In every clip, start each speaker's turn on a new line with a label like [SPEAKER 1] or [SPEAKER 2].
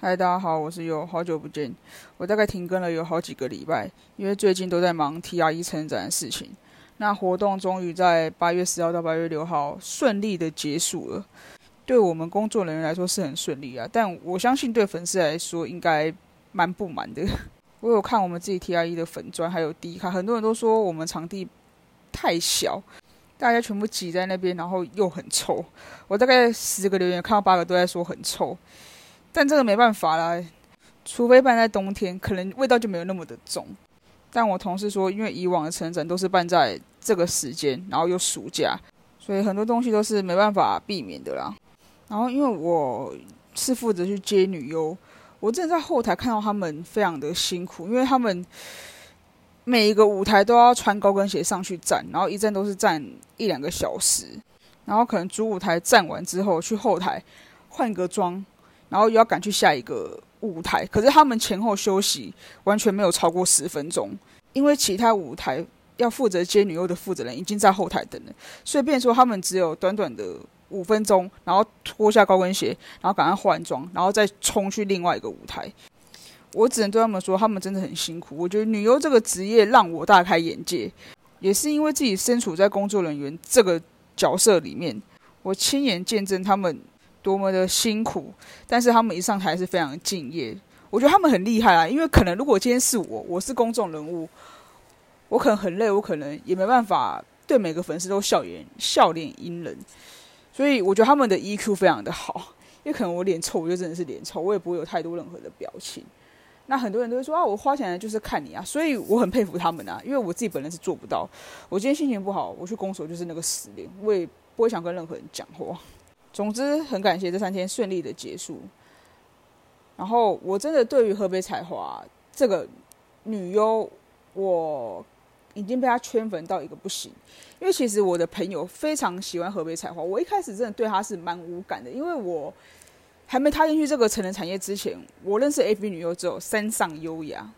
[SPEAKER 1] 嗨，大家好，我是有好久不见。我大概停更了有好几个礼拜，因为最近都在忙 T R E 成展的事情。那活动终于在八月十号到八月六号顺利的结束了，对我们工作人员来说是很顺利啊，但我相信对粉丝来说应该蛮不满的。我有看我们自己 T R E 的粉砖，还有 D 卡，很多人都说我们场地太小，大家全部挤在那边，然后又很臭。我大概十个留言看到八个都在说很臭。但这个没办法啦，除非办在冬天，可能味道就没有那么的重。但我同事说，因为以往的成展都是办在这个时间，然后又暑假，所以很多东西都是没办法避免的啦。然后因为我是负责去接女优，我真的在后台看到他们非常的辛苦，因为他们每一个舞台都要穿高跟鞋上去站，然后一站都是站一两个小时，然后可能主舞台站完之后去后台换个妆。然后又要赶去下一个舞台，可是他们前后休息完全没有超过十分钟，因为其他舞台要负责接女优的负责人已经在后台等了，所以变说他们只有短短的五分钟，然后脱下高跟鞋，然后赶快换装，然后再冲去另外一个舞台。我只能对他们说，他们真的很辛苦。我觉得女优这个职业让我大开眼界，也是因为自己身处在工作人员这个角色里面，我亲眼见证他们。多么的辛苦，但是他们一上台是非常敬业。我觉得他们很厉害啊，因为可能如果今天是我，我是公众人物，我可能很累，我可能也没办法对每个粉丝都笑颜笑脸迎人。所以我觉得他们的 EQ 非常的好，因为可能我脸臭，我就真的是脸臭，我也不会有太多任何的表情。那很多人都会说啊，我花钱来就是看你啊，所以我很佩服他们啊，因为我自己本人是做不到。我今天心情不好，我去攻守就是那个死脸，我也不会想跟任何人讲话。总之，很感谢这三天顺利的结束。然后，我真的对于河北彩华这个女优，我已经被她圈粉到一个不行。因为其实我的朋友非常喜欢河北彩华，我一开始真的对她是蛮无感的，因为我还没踏进去这个成人产业之前，我认识 A B 女优只有山上优雅。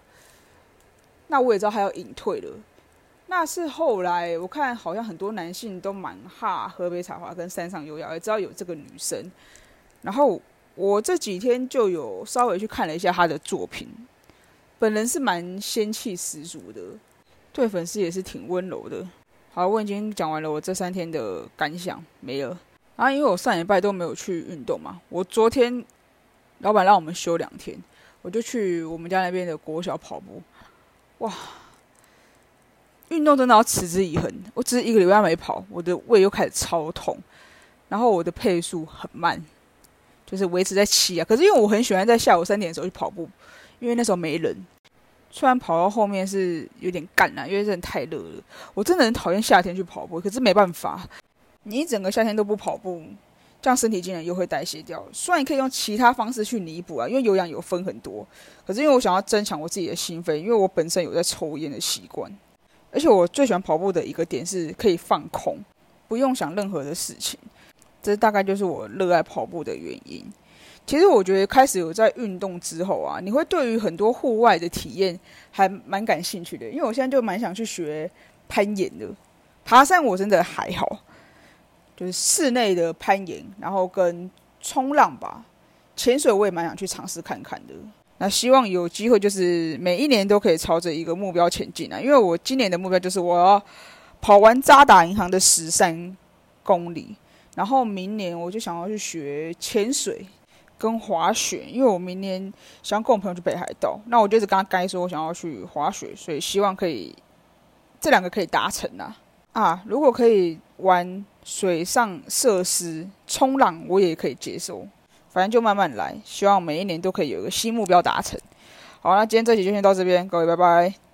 [SPEAKER 1] 那我也知道她要隐退了。那是后来我看好像很多男性都蛮哈河北彩华跟山上优雅，也知道有这个女生。然后我这几天就有稍微去看了一下她的作品，本人是蛮仙气十足的，对粉丝也是挺温柔的。好，我已经讲完了我这三天的感想，没了。然后因为我上礼拜都没有去运动嘛，我昨天老板让我们休两天，我就去我们家那边的国小跑步，哇！运动真的要持之以恒。我只是一个礼拜没跑，我的胃又开始超痛，然后我的配速很慢，就是维持在七啊。可是因为我很喜欢在下午三点的时候去跑步，因为那时候没人。虽然跑到后面是有点干了，因为真的太热了。我真的很讨厌夏天去跑步，可是没办法，你一整个夏天都不跑步，这样身体竟然又会代谢掉。虽然你可以用其他方式去弥补啊，因为有氧有分很多，可是因为我想要增强我自己的心肺，因为我本身有在抽烟的习惯。而且我最喜欢跑步的一个点是可以放空，不用想任何的事情，这大概就是我热爱跑步的原因。其实我觉得开始有在运动之后啊，你会对于很多户外的体验还蛮感兴趣的。因为我现在就蛮想去学攀岩的，爬山我真的还好，就是室内的攀岩，然后跟冲浪吧，潜水我也蛮想去尝试看看的。那希望有机会，就是每一年都可以朝着一个目标前进啊！因为我今年的目标就是我要跑完渣打银行的十三公里，然后明年我就想要去学潜水跟滑雪，因为我明年想要跟我朋友去北海道。那我就是刚刚该说我想要去滑雪，所以希望可以这两个可以达成啊！啊，如果可以玩水上设施冲浪，我也可以接受。反正就慢慢来，希望每一年都可以有一个新目标达成。好，那今天这期就先到这边，各位拜拜。